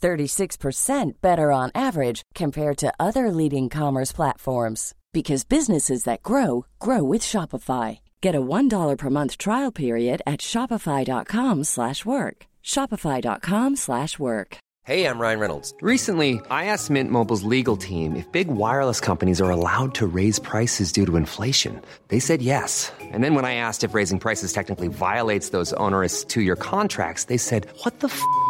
36% better on average compared to other leading commerce platforms because businesses that grow grow with Shopify. Get a $1 per month trial period at shopify.com/work. shopify.com/work. Hey, I'm Ryan Reynolds. Recently, I asked Mint Mobile's legal team if big wireless companies are allowed to raise prices due to inflation. They said yes. And then when I asked if raising prices technically violates those onerous 2-year contracts, they said, "What the f***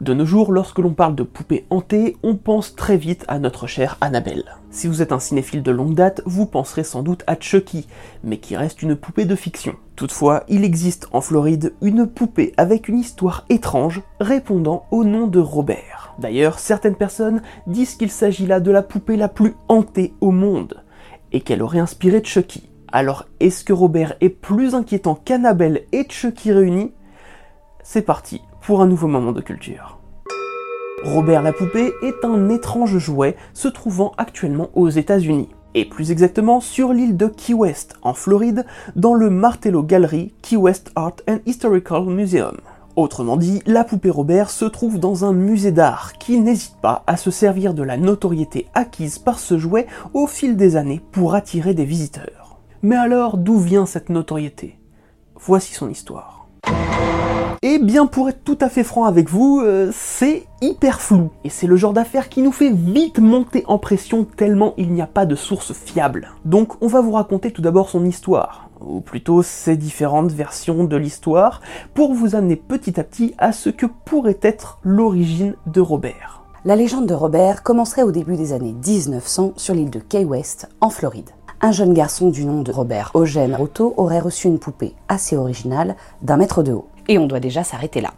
De nos jours, lorsque l'on parle de poupées hantées, on pense très vite à notre chère Annabelle. Si vous êtes un cinéphile de longue date, vous penserez sans doute à Chucky, mais qui reste une poupée de fiction. Toutefois, il existe en Floride une poupée avec une histoire étrange répondant au nom de Robert. D'ailleurs, certaines personnes disent qu'il s'agit là de la poupée la plus hantée au monde, et qu'elle aurait inspiré Chucky. Alors, est-ce que Robert est plus inquiétant qu'Annabelle et Chucky réunis? C'est parti pour un nouveau moment de culture. Robert la poupée est un étrange jouet se trouvant actuellement aux États-Unis, et plus exactement sur l'île de Key West, en Floride, dans le Martello Gallery Key West Art and Historical Museum. Autrement dit, la poupée Robert se trouve dans un musée d'art qui n'hésite pas à se servir de la notoriété acquise par ce jouet au fil des années pour attirer des visiteurs. Mais alors, d'où vient cette notoriété? Voici son histoire. Et bien pour être tout à fait franc avec vous, euh, c'est hyper flou. Et c'est le genre d'affaire qui nous fait vite monter en pression tellement il n'y a pas de source fiable. Donc on va vous raconter tout d'abord son histoire, ou plutôt ses différentes versions de l'histoire, pour vous amener petit à petit à ce que pourrait être l'origine de Robert. La légende de Robert commencerait au début des années 1900 sur l'île de Key West, en Floride. Un jeune garçon du nom de Robert Eugène Otto aurait reçu une poupée assez originale d'un mètre de haut. Et on doit déjà s'arrêter là.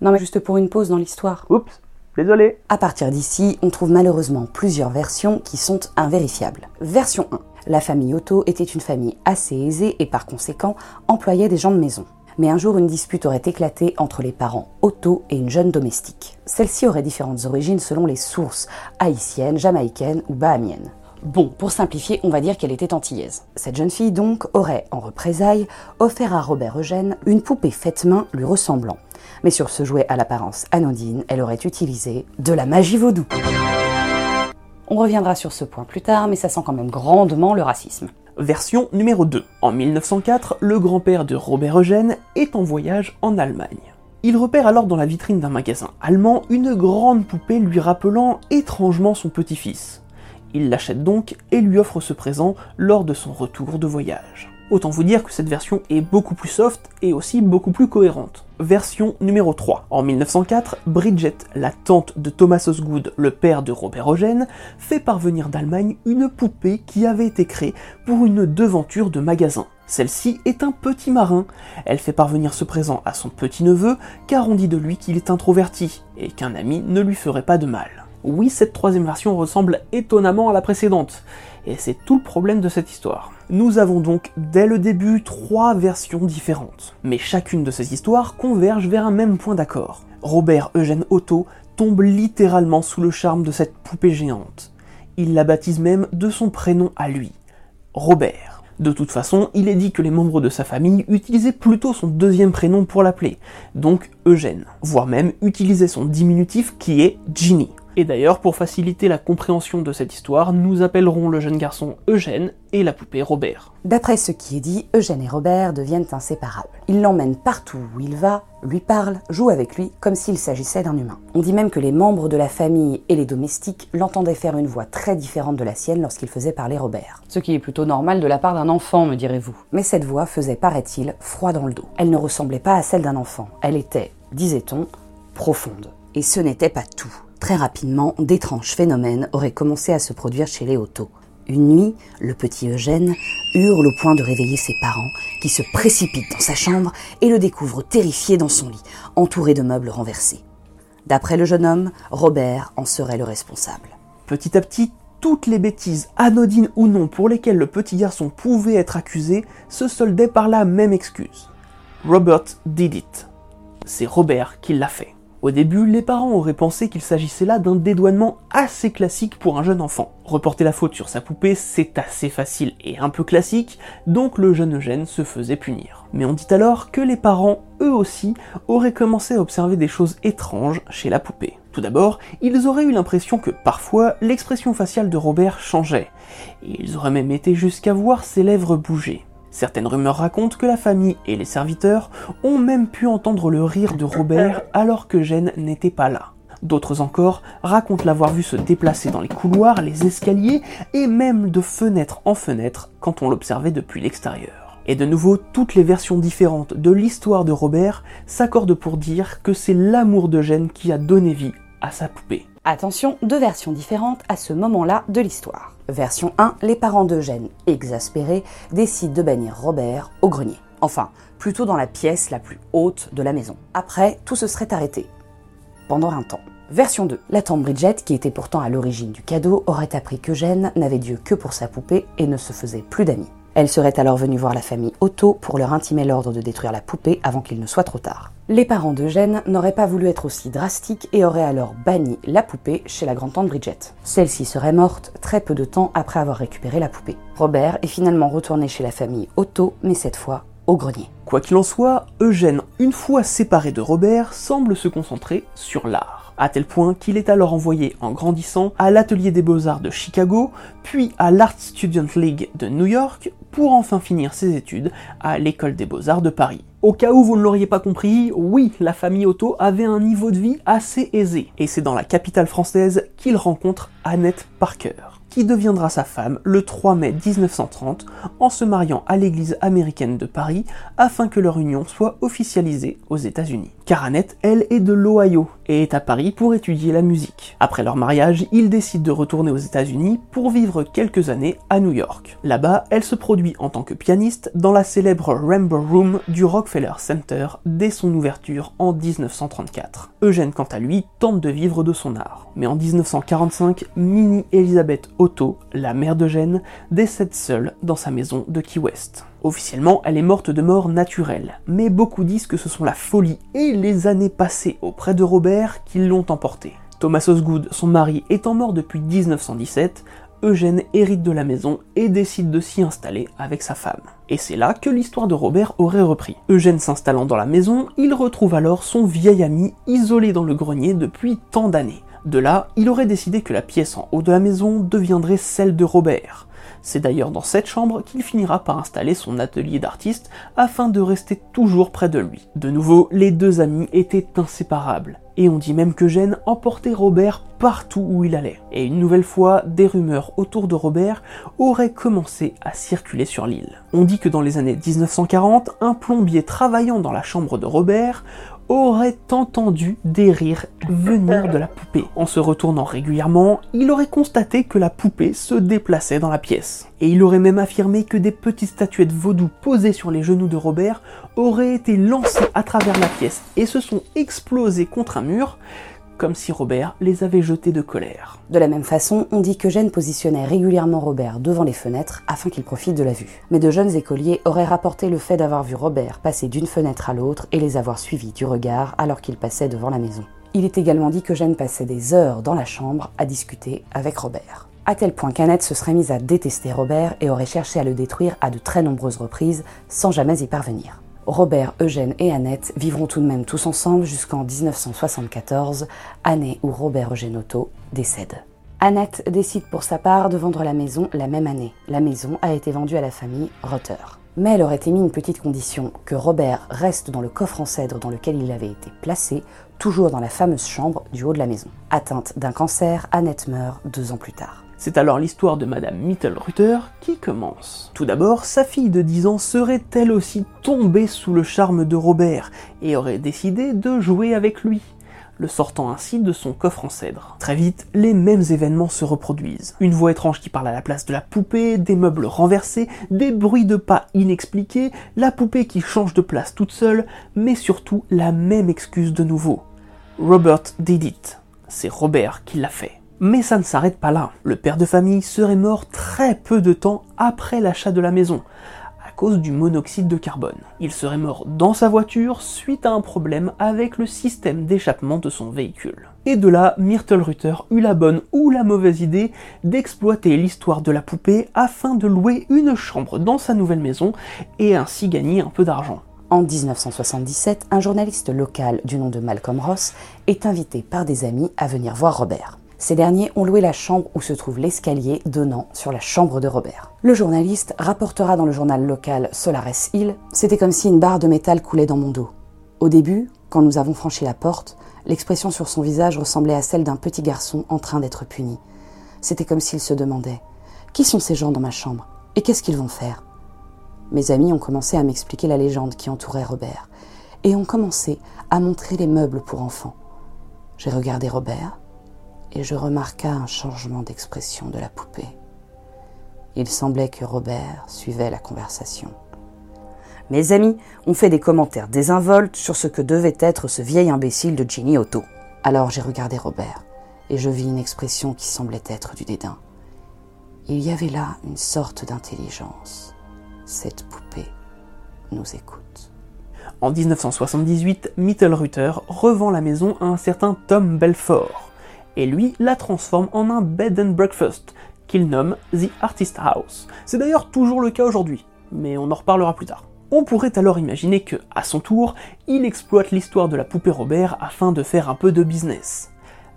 Non mais juste pour une pause dans l'histoire. Oups, désolé. À partir d'ici, on trouve malheureusement plusieurs versions qui sont invérifiables. Version 1. La famille Otto était une famille assez aisée et par conséquent employait des gens de maison. Mais un jour, une dispute aurait éclaté entre les parents Otto et une jeune domestique. Celle-ci aurait différentes origines selon les sources, haïtiennes, jamaïcaines ou bahamiennes. Bon, pour simplifier, on va dire qu'elle était antillaise. Cette jeune fille donc aurait, en représailles, offert à Robert Eugène une poupée faite main lui ressemblant. Mais sur ce jouet à l'apparence anodine, elle aurait utilisé de la magie vaudou. On reviendra sur ce point plus tard, mais ça sent quand même grandement le racisme. Version numéro 2. En 1904, le grand-père de Robert Eugène est en voyage en Allemagne. Il repère alors dans la vitrine d'un magasin allemand une grande poupée lui rappelant étrangement son petit-fils. Il l'achète donc et lui offre ce présent lors de son retour de voyage. Autant vous dire que cette version est beaucoup plus soft et aussi beaucoup plus cohérente. Version numéro 3. En 1904, Bridget, la tante de Thomas Osgood, le père de Robert Eugène, fait parvenir d'Allemagne une poupée qui avait été créée pour une devanture de magasin. Celle-ci est un petit marin. Elle fait parvenir ce présent à son petit-neveu car on dit de lui qu'il est introverti et qu'un ami ne lui ferait pas de mal. Oui, cette troisième version ressemble étonnamment à la précédente, et c'est tout le problème de cette histoire. Nous avons donc dès le début trois versions différentes, mais chacune de ces histoires converge vers un même point d'accord. Robert Eugène Otto tombe littéralement sous le charme de cette poupée géante. Il la baptise même de son prénom à lui, Robert. De toute façon, il est dit que les membres de sa famille utilisaient plutôt son deuxième prénom pour l'appeler, donc Eugène, voire même utilisaient son diminutif qui est Ginny. Et d'ailleurs, pour faciliter la compréhension de cette histoire, nous appellerons le jeune garçon Eugène et la poupée Robert. D'après ce qui est dit, Eugène et Robert deviennent inséparables. Il l'emmène partout où il va, lui parle, joue avec lui comme s'il s'agissait d'un humain. On dit même que les membres de la famille et les domestiques l'entendaient faire une voix très différente de la sienne lorsqu'il faisait parler Robert. Ce qui est plutôt normal de la part d'un enfant, me direz-vous. Mais cette voix faisait, paraît-il, froid dans le dos. Elle ne ressemblait pas à celle d'un enfant. Elle était, disait-on, profonde. Et ce n'était pas tout. Très rapidement, d'étranges phénomènes auraient commencé à se produire chez les Otto. Une nuit, le petit Eugène hurle au point de réveiller ses parents, qui se précipitent dans sa chambre et le découvrent terrifié dans son lit, entouré de meubles renversés. D'après le jeune homme, Robert en serait le responsable. Petit à petit, toutes les bêtises, anodines ou non, pour lesquelles le petit garçon pouvait être accusé, se soldaient par la même excuse. Robert did it. C'est Robert qui l'a fait. Au début, les parents auraient pensé qu'il s'agissait là d'un dédouanement assez classique pour un jeune enfant. Reporter la faute sur sa poupée, c'est assez facile et un peu classique, donc le jeune Eugène se faisait punir. Mais on dit alors que les parents, eux aussi, auraient commencé à observer des choses étranges chez la poupée. Tout d'abord, ils auraient eu l'impression que parfois l'expression faciale de Robert changeait, ils auraient même été jusqu'à voir ses lèvres bouger. Certaines rumeurs racontent que la famille et les serviteurs ont même pu entendre le rire de Robert alors que Gênes n'était pas là. D'autres encore racontent l'avoir vu se déplacer dans les couloirs, les escaliers et même de fenêtre en fenêtre quand on l'observait depuis l'extérieur. Et de nouveau, toutes les versions différentes de l'histoire de Robert s'accordent pour dire que c'est l'amour de Gênes qui a donné vie à sa poupée. Attention, deux versions différentes à ce moment-là de l'histoire. Version 1, les parents d'Eugène, exaspérés, décident de bannir Robert au grenier. Enfin, plutôt dans la pièce la plus haute de la maison. Après, tout se serait arrêté. Pendant un temps. Version 2. La tante Bridget, qui était pourtant à l'origine du cadeau, aurait appris qu'Eugène n'avait Dieu que pour sa poupée et ne se faisait plus d'amis. Elle serait alors venue voir la famille Otto pour leur intimer l'ordre de détruire la poupée avant qu'il ne soit trop tard. Les parents d'Eugène n'auraient pas voulu être aussi drastiques et auraient alors banni la poupée chez la grand-tante Bridget. Celle-ci serait morte très peu de temps après avoir récupéré la poupée. Robert est finalement retourné chez la famille Otto, mais cette fois au grenier. Quoi qu'il en soit, Eugène, une fois séparé de Robert, semble se concentrer sur l'art à tel point qu'il est alors envoyé en grandissant à l'Atelier des Beaux-Arts de Chicago, puis à l'Art Student League de New York, pour enfin finir ses études à l'École des Beaux-Arts de Paris. Au cas où vous ne l'auriez pas compris, oui, la famille Otto avait un niveau de vie assez aisé, et c'est dans la capitale française qu'il rencontre Annette Parker qui deviendra sa femme le 3 mai 1930 en se mariant à l'église américaine de Paris afin que leur union soit officialisée aux États-Unis. Car Annette, elle, est de l'Ohio et est à Paris pour étudier la musique. Après leur mariage, ils décident de retourner aux États-Unis pour vivre quelques années à New York. Là-bas, elle se produit en tant que pianiste dans la célèbre Rainbow Room du Rockefeller Center dès son ouverture en 1934. Eugène, quant à lui, tente de vivre de son art. Mais en 1945, Minnie Elizabeth Otto, la mère d'Eugène, décède seule dans sa maison de Key West. Officiellement, elle est morte de mort naturelle, mais beaucoup disent que ce sont la folie et les années passées auprès de Robert qui l'ont emportée. Thomas Osgood, son mari, étant mort depuis 1917, Eugène hérite de la maison et décide de s'y installer avec sa femme. Et c'est là que l'histoire de Robert aurait repris. Eugène s'installant dans la maison, il retrouve alors son vieil ami isolé dans le grenier depuis tant d'années. De là, il aurait décidé que la pièce en haut de la maison deviendrait celle de Robert. C'est d'ailleurs dans cette chambre qu'il finira par installer son atelier d'artiste afin de rester toujours près de lui. De nouveau, les deux amis étaient inséparables. Et on dit même que Gênes emportait Robert partout où il allait. Et une nouvelle fois, des rumeurs autour de Robert auraient commencé à circuler sur l'île. On dit que dans les années 1940, un plombier travaillant dans la chambre de Robert aurait entendu des rires venir de la poupée. En se retournant régulièrement, il aurait constaté que la poupée se déplaçait dans la pièce. Et il aurait même affirmé que des petites statuettes vaudou posées sur les genoux de Robert auraient été lancées à travers la pièce et se sont explosées contre un mur, comme si Robert les avait jetés de colère. De la même façon, on dit que Gênes positionnait régulièrement Robert devant les fenêtres afin qu'il profite de la vue. Mais de jeunes écoliers auraient rapporté le fait d'avoir vu Robert passer d'une fenêtre à l'autre et les avoir suivis du regard alors qu'il passait devant la maison. Il est également dit que Gênes passait des heures dans la chambre à discuter avec Robert. à tel point qu'Annette se serait mise à détester Robert et aurait cherché à le détruire à de très nombreuses reprises sans jamais y parvenir. Robert, Eugène et Annette vivront tout de même tous ensemble jusqu'en 1974, année où Robert Eugène Otto décède. Annette décide pour sa part de vendre la maison la même année. La maison a été vendue à la famille Rotter. Mais elle aurait émis une petite condition, que Robert reste dans le coffre en cèdre dans lequel il avait été placé, toujours dans la fameuse chambre du haut de la maison. Atteinte d'un cancer, Annette meurt deux ans plus tard. C'est alors l'histoire de Madame Mittelrutter qui commence. Tout d'abord, sa fille de 10 ans serait elle aussi tombée sous le charme de Robert et aurait décidé de jouer avec lui le sortant ainsi de son coffre en cèdre. Très vite, les mêmes événements se reproduisent. Une voix étrange qui parle à la place de la poupée, des meubles renversés, des bruits de pas inexpliqués, la poupée qui change de place toute seule, mais surtout la même excuse de nouveau. Robert did it. C'est Robert qui l'a fait. Mais ça ne s'arrête pas là. Le père de famille serait mort très peu de temps après l'achat de la maison cause du monoxyde de carbone. Il serait mort dans sa voiture suite à un problème avec le système d'échappement de son véhicule. Et de là, Myrtle Rutter eut la bonne ou la mauvaise idée d'exploiter l'histoire de la poupée afin de louer une chambre dans sa nouvelle maison et ainsi gagner un peu d'argent. En 1977, un journaliste local du nom de Malcolm Ross est invité par des amis à venir voir Robert. Ces derniers ont loué la chambre où se trouve l'escalier donnant sur la chambre de Robert. Le journaliste rapportera dans le journal local Solares Hill C'était comme si une barre de métal coulait dans mon dos. Au début, quand nous avons franchi la porte, l'expression sur son visage ressemblait à celle d'un petit garçon en train d'être puni. C'était comme s'il se demandait Qui sont ces gens dans ma chambre? Et qu'est-ce qu'ils vont faire? Mes amis ont commencé à m'expliquer la légende qui entourait Robert et ont commencé à montrer les meubles pour enfants. J'ai regardé Robert, et je remarqua un changement d'expression de la poupée. Il semblait que Robert suivait la conversation. Mes amis ont fait des commentaires désinvoltes sur ce que devait être ce vieil imbécile de Ginny Otto. Alors j'ai regardé Robert et je vis une expression qui semblait être du dédain. Il y avait là une sorte d'intelligence. Cette poupée nous écoute. En 1978, Mittelrutter revend la maison à un certain Tom Belfort et lui la transforme en un bed and breakfast qu'il nomme The Artist House. C'est d'ailleurs toujours le cas aujourd'hui, mais on en reparlera plus tard. On pourrait alors imaginer que, à son tour, il exploite l'histoire de la poupée Robert afin de faire un peu de business.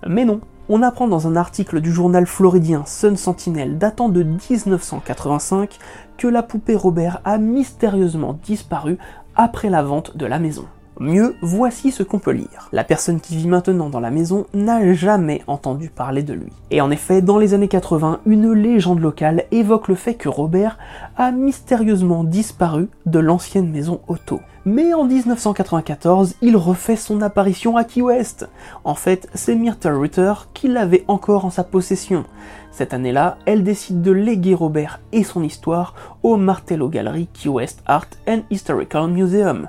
Mais non, on apprend dans un article du journal floridien Sun Sentinel datant de 1985 que la poupée Robert a mystérieusement disparu après la vente de la maison. Mieux, voici ce qu'on peut lire. La personne qui vit maintenant dans la maison n'a jamais entendu parler de lui. Et en effet, dans les années 80, une légende locale évoque le fait que Robert a mystérieusement disparu de l'ancienne maison Otto. Mais en 1994, il refait son apparition à Key West. En fait, c'est Myrtle Rutter qui l'avait encore en sa possession. Cette année-là, elle décide de léguer Robert et son histoire au Martello Gallery Key West Art and Historical Museum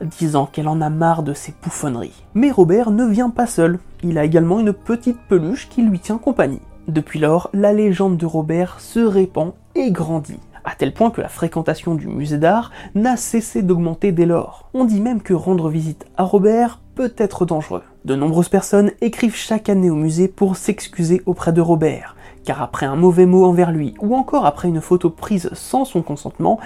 disant qu'elle en a marre de ses bouffonneries. Mais Robert ne vient pas seul, il a également une petite peluche qui lui tient compagnie. Depuis lors, la légende de Robert se répand et grandit, à tel point que la fréquentation du musée d'art n'a cessé d'augmenter dès lors. On dit même que rendre visite à Robert peut être dangereux. De nombreuses personnes écrivent chaque année au musée pour s'excuser auprès de Robert, car après un mauvais mot envers lui, ou encore après une photo prise sans son consentement,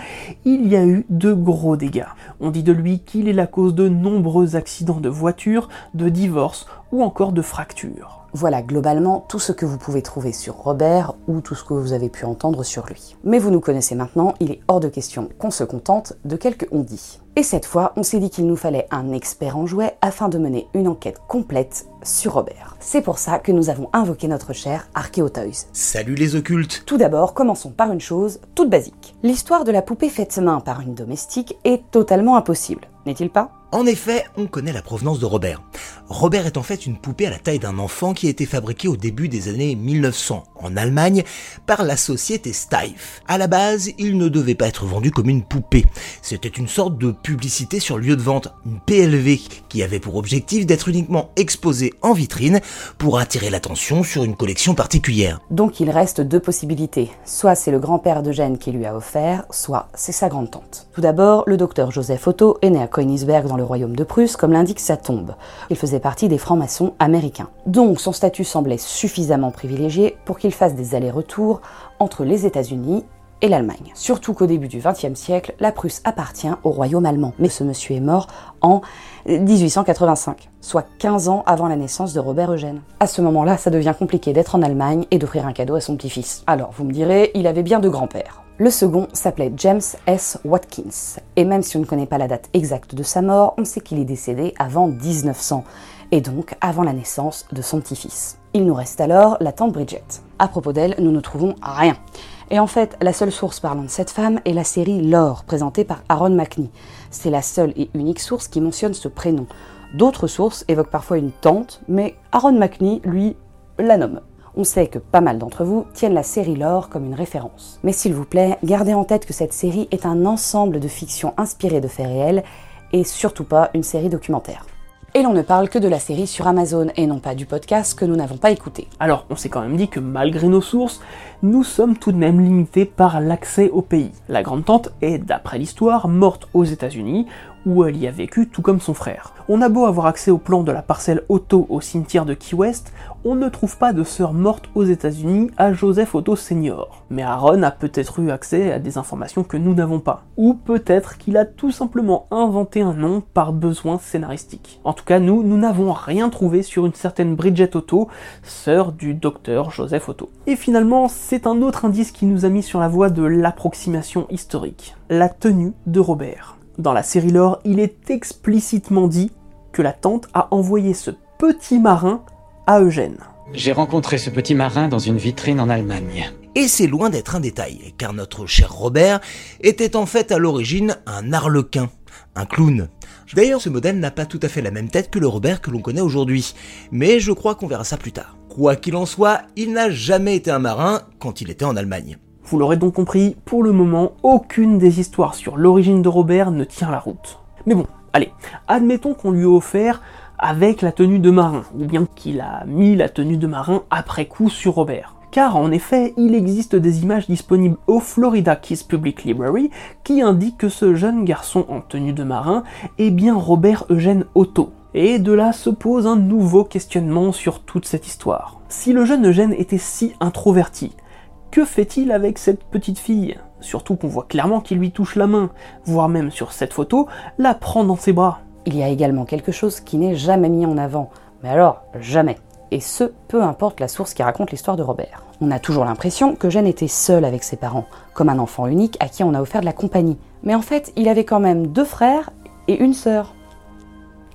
il y a eu de gros dégâts. On dit de lui qu'il est la cause de nombreux accidents de voiture, de divorces ou encore de fractures. Voilà globalement tout ce que vous pouvez trouver sur Robert ou tout ce que vous avez pu entendre sur lui. Mais vous nous connaissez maintenant, il est hors de question qu'on se contente de quelques on dit. Et cette fois, on s'est dit qu'il nous fallait un expert en jouets afin de mener une enquête complète sur Robert. C'est pour ça que nous avons invoqué notre cher Archéotoys. Salut les occultes Tout d'abord, commençons par une chose toute basique. L'histoire de la poupée faite main par une domestique est totalement impossible, n'est-il pas? En effet, on connaît la provenance de Robert. Robert est en fait une poupée à la taille d'un enfant qui a été fabriquée au début des années 1900 en Allemagne par la société Steiff. À la base, il ne devait pas être vendu comme une poupée. C'était une sorte de publicité sur lieu de vente, une PLV, qui avait pour objectif d'être uniquement exposée en vitrine pour attirer l'attention sur une collection particulière. Donc il reste deux possibilités. Soit c'est le grand-père d'Eugène qui lui a offert, soit c'est sa grande-tante. Tout d'abord, le docteur Joseph Otto est né à Königsberg dans royaume de Prusse, comme l'indique sa tombe. Il faisait partie des francs-maçons américains. Donc son statut semblait suffisamment privilégié pour qu'il fasse des allers-retours entre les États-Unis et l'Allemagne. Surtout qu'au début du XXe siècle, la Prusse appartient au royaume allemand. Mais ce monsieur est mort en 1885, soit 15 ans avant la naissance de Robert Eugène. À ce moment-là, ça devient compliqué d'être en Allemagne et d'offrir un cadeau à son petit-fils. Alors, vous me direz, il avait bien deux grands-pères. Le second s'appelait James S. Watkins, et même si on ne connaît pas la date exacte de sa mort, on sait qu'il est décédé avant 1900, et donc avant la naissance de son petit-fils. Il nous reste alors la tante Bridget. À propos d'elle, nous ne trouvons rien. Et en fait, la seule source parlant de cette femme est la série Lore, présentée par Aaron McNee. C'est la seule et unique source qui mentionne ce prénom. D'autres sources évoquent parfois une tante, mais Aaron McNee, lui, la nomme. On sait que pas mal d'entre vous tiennent la série Lore comme une référence. Mais s'il vous plaît, gardez en tête que cette série est un ensemble de fictions inspirées de faits réels et surtout pas une série documentaire. Et l'on ne parle que de la série sur Amazon et non pas du podcast que nous n'avons pas écouté. Alors, on s'est quand même dit que malgré nos sources, nous sommes tout de même limités par l'accès au pays. La grande tante est, d'après l'histoire, morte aux États-Unis, où elle y a vécu tout comme son frère. On a beau avoir accès au plan de la parcelle Otto au cimetière de Key West, on ne trouve pas de sœur morte aux États-Unis à Joseph Otto Senior. Mais Aaron a peut-être eu accès à des informations que nous n'avons pas. Ou peut-être qu'il a tout simplement inventé un nom par besoin scénaristique. En tout cas, nous, nous n'avons rien trouvé sur une certaine Bridget Otto, sœur du docteur Joseph Otto. Et finalement, c'est un autre indice qui nous a mis sur la voie de l'approximation historique. La tenue de Robert. Dans la série lore, il est explicitement dit que la tante a envoyé ce petit marin à Eugène. J'ai rencontré ce petit marin dans une vitrine en Allemagne. Et c'est loin d'être un détail, car notre cher Robert était en fait à l'origine un arlequin, un clown. D'ailleurs, ce modèle n'a pas tout à fait la même tête que le Robert que l'on connaît aujourd'hui, mais je crois qu'on verra ça plus tard. Quoi qu'il en soit, il n'a jamais été un marin quand il était en Allemagne. Vous l'aurez donc compris, pour le moment, aucune des histoires sur l'origine de Robert ne tient la route. Mais bon, allez, admettons qu'on lui a offert avec la tenue de marin, ou bien qu'il a mis la tenue de marin après coup sur Robert. Car en effet, il existe des images disponibles au Florida Kiss Public Library qui indiquent que ce jeune garçon en tenue de marin est bien Robert Eugène Otto. Et de là se pose un nouveau questionnement sur toute cette histoire. Si le jeune Eugène était si introverti, que fait-il avec cette petite fille? Surtout qu'on voit clairement qu'il lui touche la main, voire même sur cette photo, la prend dans ses bras. Il y a également quelque chose qui n'est jamais mis en avant, mais alors jamais. Et ce, peu importe la source qui raconte l'histoire de Robert. On a toujours l'impression que Jeanne était seul avec ses parents, comme un enfant unique à qui on a offert de la compagnie. Mais en fait, il avait quand même deux frères et une sœur.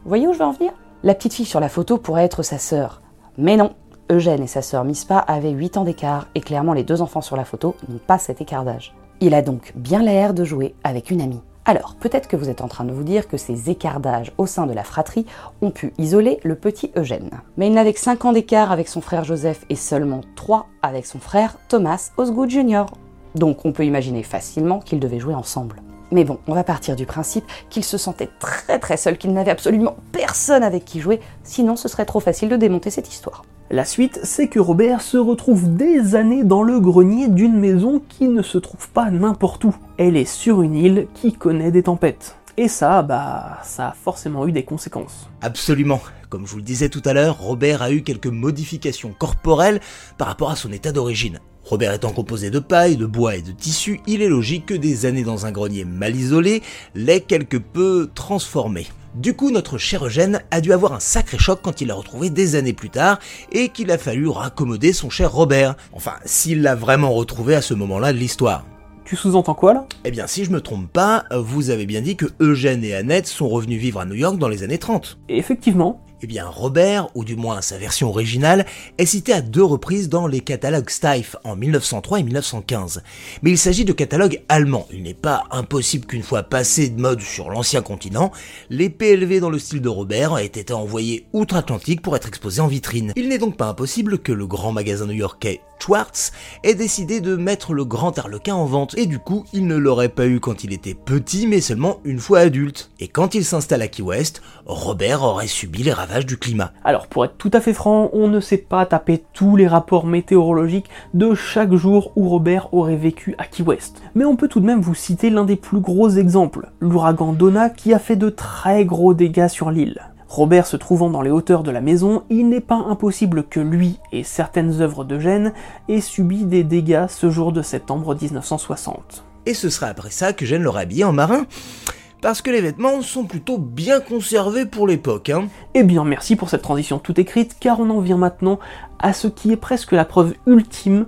Vous voyez où je veux en venir? La petite fille sur la photo pourrait être sa sœur. Mais non, Eugène et sa sœur Mispa avaient 8 ans d'écart et clairement les deux enfants sur la photo n'ont pas cet écart d'âge. Il a donc bien l'air de jouer avec une amie. Alors, peut-être que vous êtes en train de vous dire que ces écarts d'âge au sein de la fratrie ont pu isoler le petit Eugène. Mais il n'avait que 5 ans d'écart avec son frère Joseph et seulement 3 avec son frère Thomas Osgood Jr. Donc on peut imaginer facilement qu'ils devaient jouer ensemble. Mais bon, on va partir du principe qu'il se sentait très très seul, qu'il n'avait absolument personne avec qui jouer, sinon ce serait trop facile de démonter cette histoire. La suite, c'est que Robert se retrouve des années dans le grenier d'une maison qui ne se trouve pas n'importe où. Elle est sur une île qui connaît des tempêtes. Et ça, bah, ça a forcément eu des conséquences. Absolument. Comme je vous le disais tout à l'heure, Robert a eu quelques modifications corporelles par rapport à son état d'origine. Robert étant composé de paille, de bois et de tissu, il est logique que des années dans un grenier mal isolé l'aient quelque peu transformé. Du coup, notre cher Eugène a dû avoir un sacré choc quand il l'a retrouvé des années plus tard et qu'il a fallu raccommoder son cher Robert. Enfin, s'il l'a vraiment retrouvé à ce moment-là de l'histoire. Tu sous-entends quoi là? Eh bien, si je me trompe pas, vous avez bien dit que Eugène et Annette sont revenus vivre à New York dans les années 30. Effectivement. Eh Robert, ou du moins sa version originale, est cité à deux reprises dans les catalogues Steiff en 1903 et 1915. Mais il s'agit de catalogues allemands. Il n'est pas impossible qu'une fois passé de mode sur l'ancien continent, les PLV dans le style de Robert aient été envoyés outre-Atlantique pour être exposés en vitrine. Il n'est donc pas impossible que le grand magasin new-yorkais Schwartz, ait décidé de mettre le grand harlequin en vente, et du coup, il ne l'aurait pas eu quand il était petit, mais seulement une fois adulte. Et quand il s'installe à Key West, Robert aurait subi les ravages du climat. Alors pour être tout à fait franc, on ne sait pas taper tous les rapports météorologiques de chaque jour où Robert aurait vécu à Key West. Mais on peut tout de même vous citer l'un des plus gros exemples, l'ouragan Donna qui a fait de très gros dégâts sur l'île. Robert se trouvant dans les hauteurs de la maison, il n'est pas impossible que lui et certaines œuvres de Gênes aient subi des dégâts ce jour de septembre 1960. Et ce sera après ça que Gênes l'aurait habillé en marin parce que les vêtements sont plutôt bien conservés pour l'époque. Hein. Eh bien merci pour cette transition toute écrite, car on en vient maintenant à ce qui est presque la preuve ultime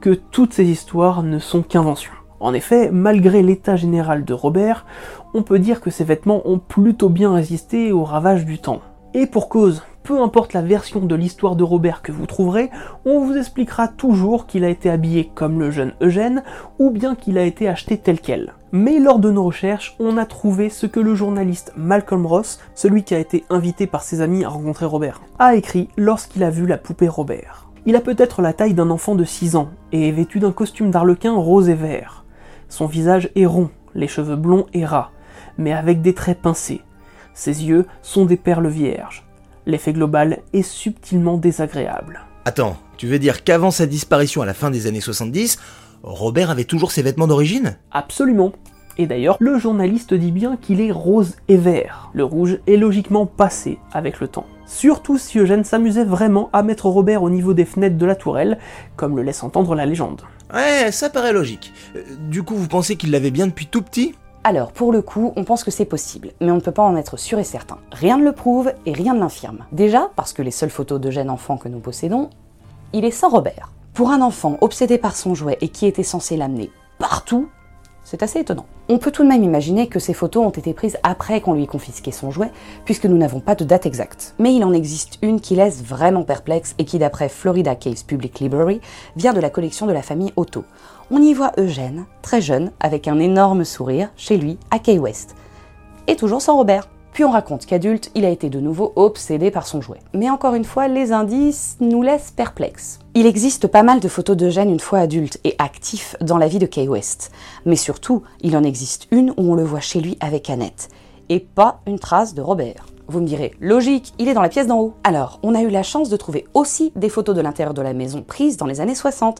que toutes ces histoires ne sont qu'inventions. En effet, malgré l'état général de Robert, on peut dire que ses vêtements ont plutôt bien résisté aux ravages du temps. Et pour cause, peu importe la version de l'histoire de Robert que vous trouverez, on vous expliquera toujours qu'il a été habillé comme le jeune Eugène, ou bien qu'il a été acheté tel quel. Mais lors de nos recherches, on a trouvé ce que le journaliste Malcolm Ross, celui qui a été invité par ses amis à rencontrer Robert, a écrit lorsqu'il a vu la poupée Robert. Il a peut-être la taille d'un enfant de 6 ans, et est vêtu d'un costume d'arlequin rose et vert. Son visage est rond, les cheveux blonds et ras, mais avec des traits pincés. Ses yeux sont des perles vierges. L'effet global est subtilement désagréable. Attends, tu veux dire qu'avant sa disparition à la fin des années 70, Robert avait toujours ses vêtements d'origine? Absolument. Et d'ailleurs, le journaliste dit bien qu'il est rose et vert. Le rouge est logiquement passé avec le temps. Surtout si Eugène s'amusait vraiment à mettre Robert au niveau des fenêtres de la tourelle, comme le laisse entendre la légende. Ouais, ça paraît logique. Euh, du coup, vous pensez qu'il l'avait bien depuis tout petit? Alors, pour le coup, on pense que c'est possible, mais on ne peut pas en être sûr et certain. Rien ne le prouve et rien ne l'infirme. Déjà, parce que les seules photos de jeunes enfants que nous possédons, il est sans Robert. Pour un enfant obsédé par son jouet et qui était censé l'amener partout, c'est assez étonnant. On peut tout de même imaginer que ces photos ont été prises après qu'on lui ait confisqué son jouet, puisque nous n'avons pas de date exacte. Mais il en existe une qui laisse vraiment perplexe et qui, d'après Florida Case Public Library, vient de la collection de la famille Otto. On y voit Eugène, très jeune, avec un énorme sourire, chez lui, à Key West. Et toujours sans Robert. Puis on raconte qu'adulte, il a été de nouveau obsédé par son jouet. Mais encore une fois, les indices nous laissent perplexes. Il existe pas mal de photos d'Eugène une fois adulte et actif dans la vie de Kay West. Mais surtout, il en existe une où on le voit chez lui avec Annette. Et pas une trace de Robert. Vous me direz, logique, il est dans la pièce d'en haut. Alors, on a eu la chance de trouver aussi des photos de l'intérieur de la maison prises dans les années 60.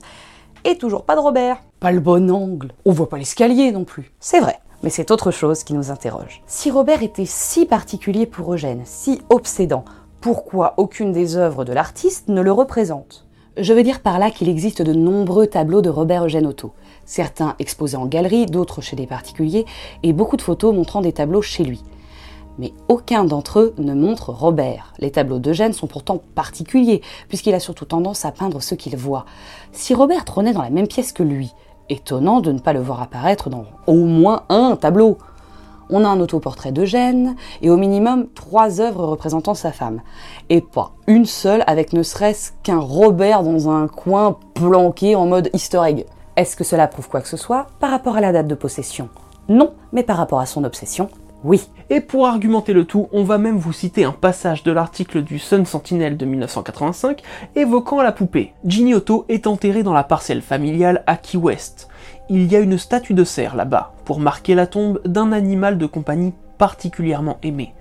Et toujours pas de Robert. Pas le bon angle. On voit pas l'escalier non plus. C'est vrai. Mais c'est autre chose qui nous interroge. Si Robert était si particulier pour Eugène, si obsédant, pourquoi aucune des œuvres de l'artiste ne le représente? Je veux dire par là qu'il existe de nombreux tableaux de Robert Eugène Otto, certains exposés en galerie, d'autres chez des particuliers, et beaucoup de photos montrant des tableaux chez lui. Mais aucun d'entre eux ne montre Robert. Les tableaux d'Eugène sont pourtant particuliers, puisqu'il a surtout tendance à peindre ce qu'il voit. Si Robert trônait dans la même pièce que lui, Étonnant de ne pas le voir apparaître dans au moins un tableau. On a un autoportrait d'Eugène et au minimum trois œuvres représentant sa femme. Et pas une seule avec ne serait-ce qu'un Robert dans un coin planqué en mode easter egg. Est-ce que cela prouve quoi que ce soit par rapport à la date de possession? Non, mais par rapport à son obsession, oui. Et pour argumenter le tout, on va même vous citer un passage de l'article du Sun Sentinel de 1985 évoquant la poupée. Ginny Otto est enterrée dans la parcelle familiale à Key West. Il y a une statue de cerf là-bas, pour marquer la tombe d'un animal de compagnie particulièrement aimé.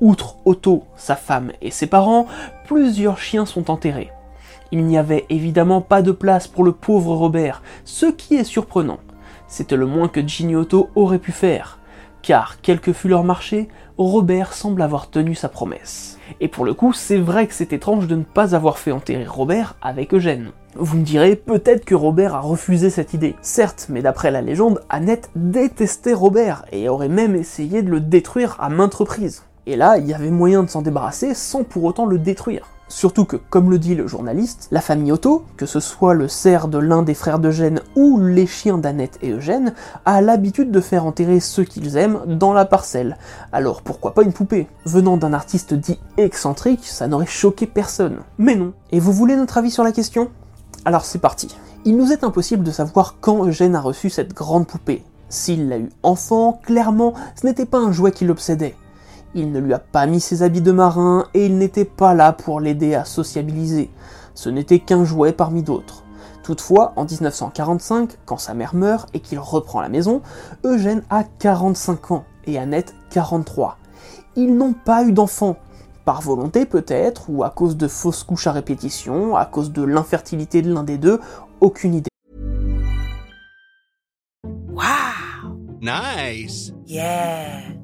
Outre Otto, sa femme et ses parents, plusieurs chiens sont enterrés. Il n'y avait évidemment pas de place pour le pauvre Robert, ce qui est surprenant. C'était le moins que Ginny Otto aurait pu faire car quel que fût leur marché, Robert semble avoir tenu sa promesse. Et pour le coup, c'est vrai que c'est étrange de ne pas avoir fait enterrer Robert avec Eugène. Vous me direz, peut-être que Robert a refusé cette idée. Certes, mais d'après la légende, Annette détestait Robert et aurait même essayé de le détruire à maintes reprises. Et là, il y avait moyen de s'en débarrasser sans pour autant le détruire. Surtout que, comme le dit le journaliste, la famille Otto, que ce soit le cerf de l'un des frères d'Eugène ou les chiens d'Annette et Eugène, a l'habitude de faire enterrer ceux qu'ils aiment dans la parcelle. Alors pourquoi pas une poupée? Venant d'un artiste dit excentrique, ça n'aurait choqué personne. Mais non. Et vous voulez notre avis sur la question? Alors c'est parti. Il nous est impossible de savoir quand Eugène a reçu cette grande poupée. S'il l'a eu enfant, clairement, ce n'était pas un jouet qui l'obsédait. Il ne lui a pas mis ses habits de marin et il n'était pas là pour l'aider à sociabiliser. Ce n'était qu'un jouet parmi d'autres. Toutefois, en 1945, quand sa mère meurt et qu'il reprend la maison, Eugène a 45 ans et Annette 43. Ils n'ont pas eu d'enfants, par volonté peut-être, ou à cause de fausses couches à répétition, à cause de l'infertilité de l'un des deux, aucune idée. Wow! Nice! Yeah!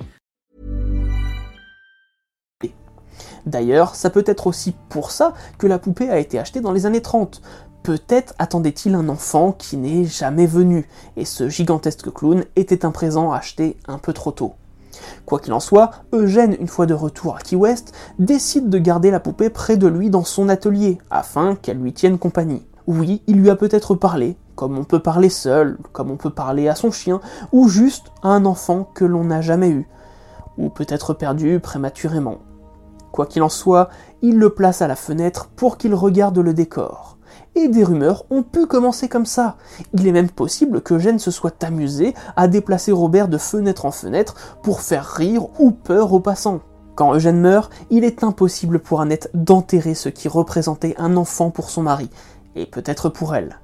D'ailleurs, ça peut être aussi pour ça que la poupée a été achetée dans les années 30. Peut-être attendait-il un enfant qui n'est jamais venu, et ce gigantesque clown était un présent acheté un peu trop tôt. Quoi qu'il en soit, Eugène, une fois de retour à Key West, décide de garder la poupée près de lui dans son atelier, afin qu'elle lui tienne compagnie. Oui, il lui a peut-être parlé, comme on peut parler seul, comme on peut parler à son chien, ou juste à un enfant que l'on n'a jamais eu, ou peut-être perdu prématurément. Quoi qu'il en soit, il le place à la fenêtre pour qu'il regarde le décor. Et des rumeurs ont pu commencer comme ça. Il est même possible que Eugène se soit amusé à déplacer Robert de fenêtre en fenêtre pour faire rire ou peur aux passants. Quand Eugène meurt, il est impossible pour Annette d'enterrer ce qui représentait un enfant pour son mari, et peut-être pour elle.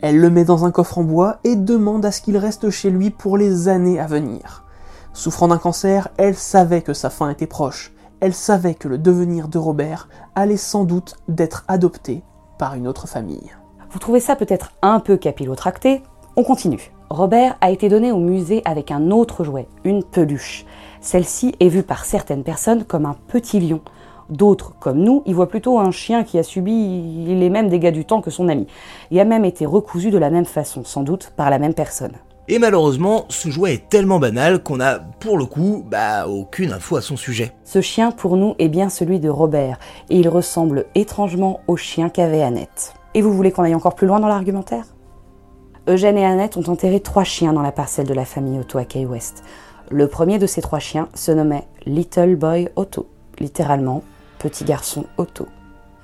Elle le met dans un coffre en bois et demande à ce qu'il reste chez lui pour les années à venir. Souffrant d'un cancer, elle savait que sa fin était proche. Elle savait que le devenir de Robert allait sans doute d'être adopté par une autre famille. Vous trouvez ça peut-être un peu capillotracté? On continue. Robert a été donné au musée avec un autre jouet, une peluche. Celle-ci est vue par certaines personnes comme un petit lion. D'autres, comme nous, y voient plutôt un chien qui a subi les mêmes dégâts du temps que son ami, et a même été recousu de la même façon, sans doute par la même personne. Et malheureusement, ce jouet est tellement banal qu'on a, pour le coup, bah, aucune info à son sujet. Ce chien, pour nous, est bien celui de Robert, et il ressemble étrangement au chien qu'avait Annette. Et vous voulez qu'on aille encore plus loin dans l'argumentaire? Eugène et Annette ont enterré trois chiens dans la parcelle de la famille Otto à Key West. Le premier de ces trois chiens se nommait Little Boy Otto, littéralement petit garçon Otto.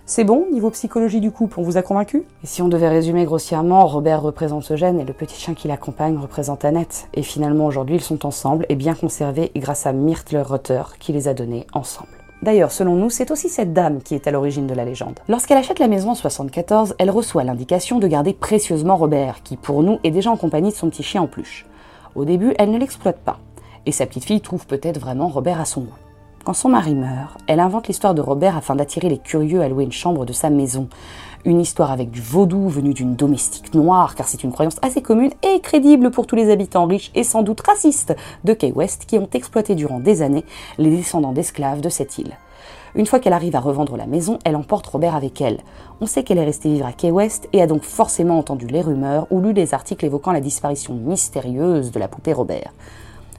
C'est bon, niveau psychologie du couple, on vous a convaincu? Et si on devait résumer grossièrement, Robert représente Eugène et le petit chien qui l'accompagne représente Annette. Et finalement, aujourd'hui, ils sont ensemble et bien conservés grâce à Myrtle Rutter qui les a donnés ensemble. D'ailleurs, selon nous, c'est aussi cette dame qui est à l'origine de la légende. Lorsqu'elle achète la maison en 74, elle reçoit l'indication de garder précieusement Robert, qui pour nous est déjà en compagnie de son petit chien en peluche. Au début, elle ne l'exploite pas, et sa petite fille trouve peut-être vraiment Robert à son goût. Quand son mari meurt, elle invente l'histoire de Robert afin d'attirer les curieux à louer une chambre de sa maison. Une histoire avec du vaudou venu d'une domestique noire, car c'est une croyance assez commune et crédible pour tous les habitants riches et sans doute racistes de Key West qui ont exploité durant des années les descendants d'esclaves de cette île. Une fois qu'elle arrive à revendre la maison, elle emporte Robert avec elle. On sait qu'elle est restée vivre à Key West et a donc forcément entendu les rumeurs ou lu des articles évoquant la disparition mystérieuse de la poupée Robert.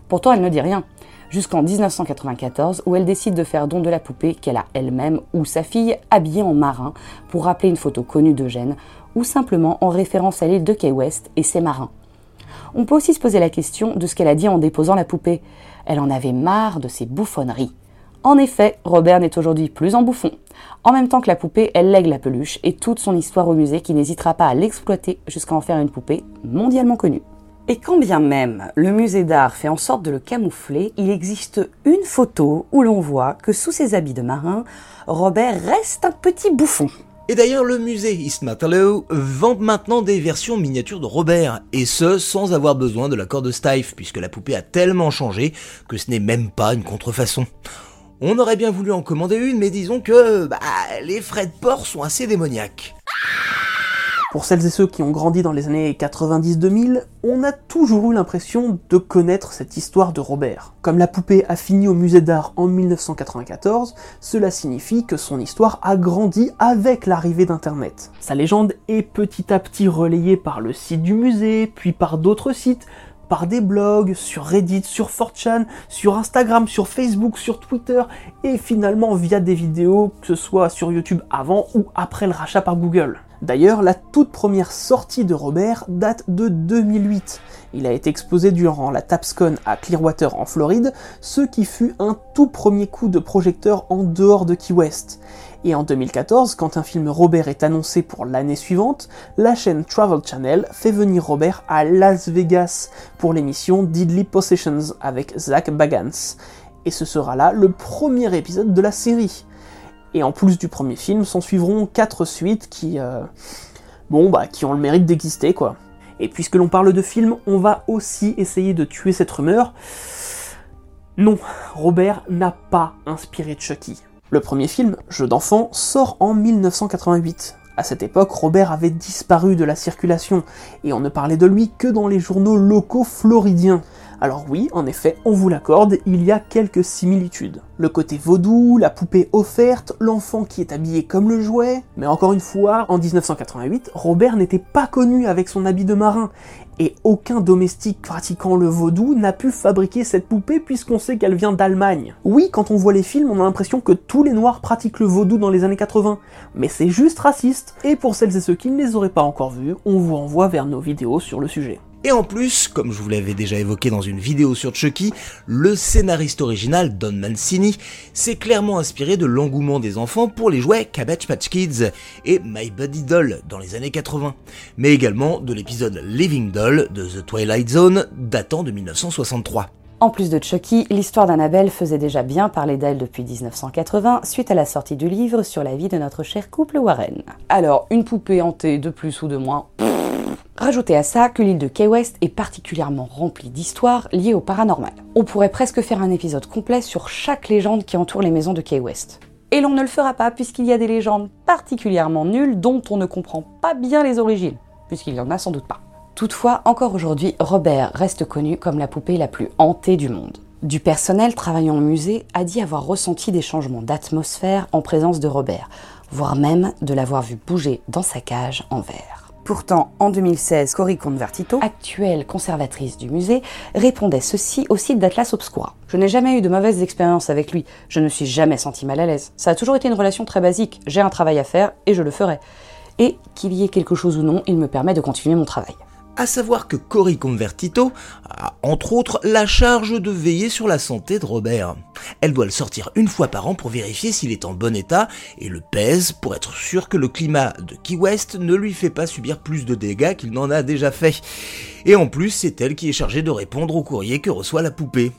Pourtant, elle ne dit rien jusqu'en 1994 où elle décide de faire don de la poupée qu'elle a elle-même ou sa fille habillée en marin pour rappeler une photo connue d'Eugène ou simplement en référence à l'île de Key West et ses marins. On peut aussi se poser la question de ce qu'elle a dit en déposant la poupée. Elle en avait marre de ses bouffonneries. En effet, Robert n'est aujourd'hui plus en bouffon. En même temps que la poupée, elle lègue la peluche et toute son histoire au musée qui n'hésitera pas à l'exploiter jusqu'à en faire une poupée mondialement connue. Et quand bien même le musée d'art fait en sorte de le camoufler, il existe une photo où l'on voit que sous ses habits de marin, Robert reste un petit bouffon. Et d'ailleurs, le musée East Matallow vend maintenant des versions miniatures de Robert, et ce sans avoir besoin de l'accord de Stife, puisque la poupée a tellement changé que ce n'est même pas une contrefaçon. On aurait bien voulu en commander une, mais disons que bah, les frais de port sont assez démoniaques. Pour celles et ceux qui ont grandi dans les années 90-2000, on a toujours eu l'impression de connaître cette histoire de Robert. Comme la poupée a fini au musée d'art en 1994, cela signifie que son histoire a grandi avec l'arrivée d'Internet. Sa légende est petit à petit relayée par le site du musée, puis par d'autres sites, par des blogs, sur Reddit, sur 4chan, sur Instagram, sur Facebook, sur Twitter, et finalement via des vidéos, que ce soit sur YouTube avant ou après le rachat par Google. D'ailleurs, la toute première sortie de Robert date de 2008. Il a été exposé durant la TAPSCON à Clearwater en Floride, ce qui fut un tout premier coup de projecteur en dehors de Key West. Et en 2014, quand un film Robert est annoncé pour l'année suivante, la chaîne Travel Channel fait venir Robert à Las Vegas pour l'émission Deadly Possessions avec Zach Bagans. Et ce sera là le premier épisode de la série. Et en plus du premier film, s'en suivront quatre suites qui, euh, bon, bah, qui ont le mérite d'exister, quoi. Et puisque l'on parle de film, on va aussi essayer de tuer cette rumeur. Non, Robert n'a pas inspiré Chucky. Le premier film, Jeu d'enfant, sort en 1988. À cette époque, Robert avait disparu de la circulation, et on ne parlait de lui que dans les journaux locaux floridiens. Alors oui, en effet, on vous l'accorde, il y a quelques similitudes. Le côté vaudou, la poupée offerte, l'enfant qui est habillé comme le jouet. Mais encore une fois, en 1988, Robert n'était pas connu avec son habit de marin, et aucun domestique pratiquant le vaudou n'a pu fabriquer cette poupée puisqu'on sait qu'elle vient d'Allemagne. Oui, quand on voit les films, on a l'impression que tous les noirs pratiquent le vaudou dans les années 80, mais c'est juste raciste, et pour celles et ceux qui ne les auraient pas encore vus, on vous renvoie vers nos vidéos sur le sujet. Et en plus, comme je vous l'avais déjà évoqué dans une vidéo sur Chucky, le scénariste original, Don Mancini, s'est clairement inspiré de l'engouement des enfants pour les jouets Cabbage Patch Kids et My Buddy Doll dans les années 80, mais également de l'épisode Living Doll de The Twilight Zone datant de 1963. En plus de Chucky, l'histoire d'Annabelle faisait déjà bien parler d'elle depuis 1980 suite à la sortie du livre sur la vie de notre cher couple Warren. Alors, une poupée hantée de plus ou de moins, Rajoutez à ça que l'île de Key West est particulièrement remplie d'histoires liées au paranormal. On pourrait presque faire un épisode complet sur chaque légende qui entoure les maisons de Key West. Et l'on ne le fera pas puisqu'il y a des légendes particulièrement nulles dont on ne comprend pas bien les origines, puisqu'il y en a sans doute pas. Toutefois, encore aujourd'hui, Robert reste connu comme la poupée la plus hantée du monde. Du personnel travaillant au musée a dit avoir ressenti des changements d'atmosphère en présence de Robert, voire même de l'avoir vu bouger dans sa cage en verre. Pourtant, en 2016, Cory Convertito, actuelle conservatrice du musée, répondait ceci au site d'Atlas Obscura. Je n'ai jamais eu de mauvaises expériences avec lui, je ne suis jamais senti mal à l'aise. Ça a toujours été une relation très basique, j'ai un travail à faire et je le ferai. Et qu'il y ait quelque chose ou non, il me permet de continuer mon travail à savoir que Cory Convertito a entre autres la charge de veiller sur la santé de Robert. Elle doit le sortir une fois par an pour vérifier s'il est en bon état et le pèse pour être sûr que le climat de Key West ne lui fait pas subir plus de dégâts qu'il n'en a déjà fait. Et en plus, c'est elle qui est chargée de répondre au courrier que reçoit la poupée.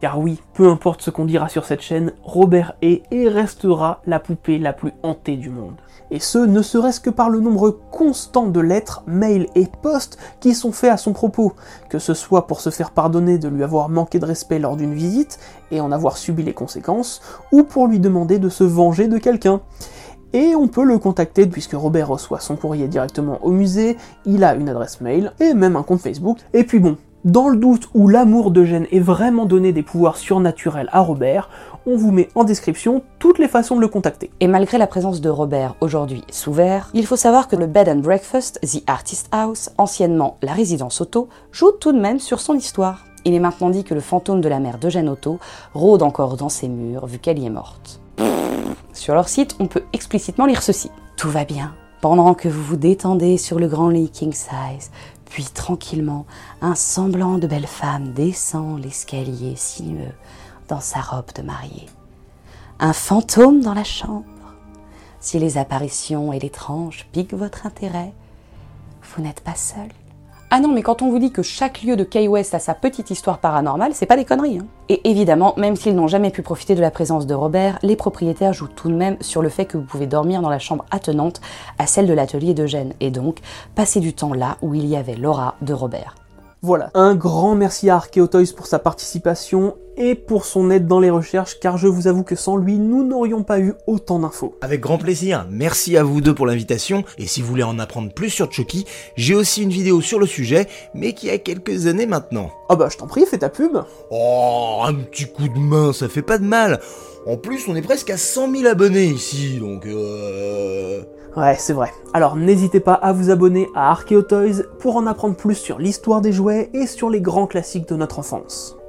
Car oui, peu importe ce qu'on dira sur cette chaîne, Robert est et restera la poupée la plus hantée du monde. Et ce, ne serait-ce que par le nombre constant de lettres, mails et posts qui sont faits à son propos, que ce soit pour se faire pardonner de lui avoir manqué de respect lors d'une visite et en avoir subi les conséquences, ou pour lui demander de se venger de quelqu'un. Et on peut le contacter puisque Robert reçoit son courrier directement au musée, il a une adresse mail et même un compte Facebook. Et puis bon, dans le doute où l'amour d'Eugène est vraiment donné des pouvoirs surnaturels à Robert, on vous met en description toutes les façons de le contacter. Et malgré la présence de Robert aujourd'hui sous verre, il faut savoir que le Bed and Breakfast, The Artist House, anciennement la résidence Otto, joue tout de même sur son histoire. Il est maintenant dit que le fantôme de la mère d'Eugène Otto rôde encore dans ses murs vu qu'elle y est morte. Sur leur site, on peut explicitement lire ceci. Tout va bien. Pendant que vous vous détendez sur le grand lit king size, puis tranquillement, un semblant de belle femme descend l'escalier sinueux dans sa robe de mariée. Un fantôme dans la chambre. Si les apparitions et l'étrange piquent votre intérêt, vous n'êtes pas seul. Ah non, mais quand on vous dit que chaque lieu de Key West a sa petite histoire paranormale, c'est pas des conneries. Hein. Et évidemment, même s'ils n'ont jamais pu profiter de la présence de Robert, les propriétaires jouent tout de même sur le fait que vous pouvez dormir dans la chambre attenante à celle de l'atelier d'Eugène, et donc passer du temps là où il y avait l'aura de Robert. Voilà, un grand merci à Archeotoys pour sa participation et pour son aide dans les recherches, car je vous avoue que sans lui, nous n'aurions pas eu autant d'infos. Avec grand plaisir, merci à vous deux pour l'invitation, et si vous voulez en apprendre plus sur Chucky, j'ai aussi une vidéo sur le sujet, mais qui a quelques années maintenant. Ah bah je t'en prie, fais ta pub Oh, un petit coup de main, ça fait pas de mal En plus, on est presque à 100 000 abonnés ici, donc euh... Ouais, c'est vrai. Alors n'hésitez pas à vous abonner à Archeotoys pour en apprendre plus sur l'histoire des jouets et sur les grands classiques de notre enfance.